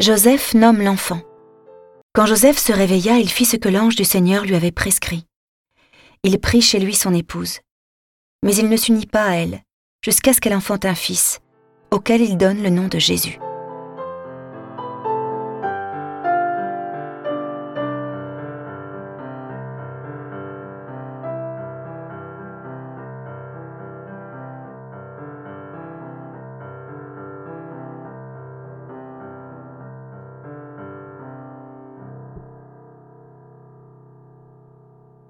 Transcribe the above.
Joseph nomme l'enfant. Quand Joseph se réveilla, il fit ce que l'ange du Seigneur lui avait prescrit. Il prit chez lui son épouse. Mais il ne s'unit pas à elle, jusqu'à ce qu'elle enfante un fils, auquel il donne le nom de Jésus.